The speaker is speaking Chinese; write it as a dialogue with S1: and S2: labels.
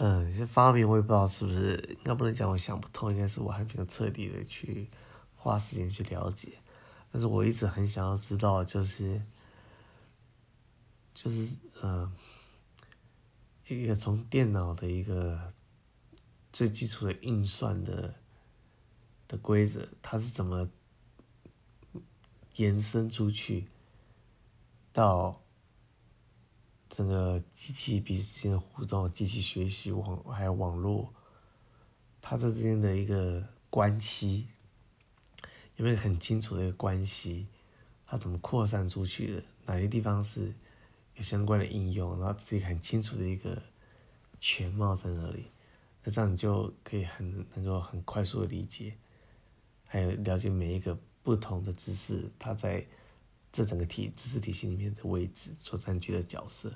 S1: 嗯，这发明我也不知道是不是，应该不能讲我想不通，应该是我还没有彻底的去花时间去了解。但是我一直很想要知道，就是，就是呃，一个从电脑的一个最基础的运算的的规则，它是怎么延伸出去到整个机器彼此之间的互动、机器学习网还有网络，它这之间的一个关系。有没有很清楚的一个关系？它怎么扩散出去的？哪些地方是有相关的应用？然后自己很清楚的一个全貌在哪里？那这样你就可以很能够很快速的理解，还有了解每一个不同的知识，它在这整个体知识体系里面的位置所占据的角色。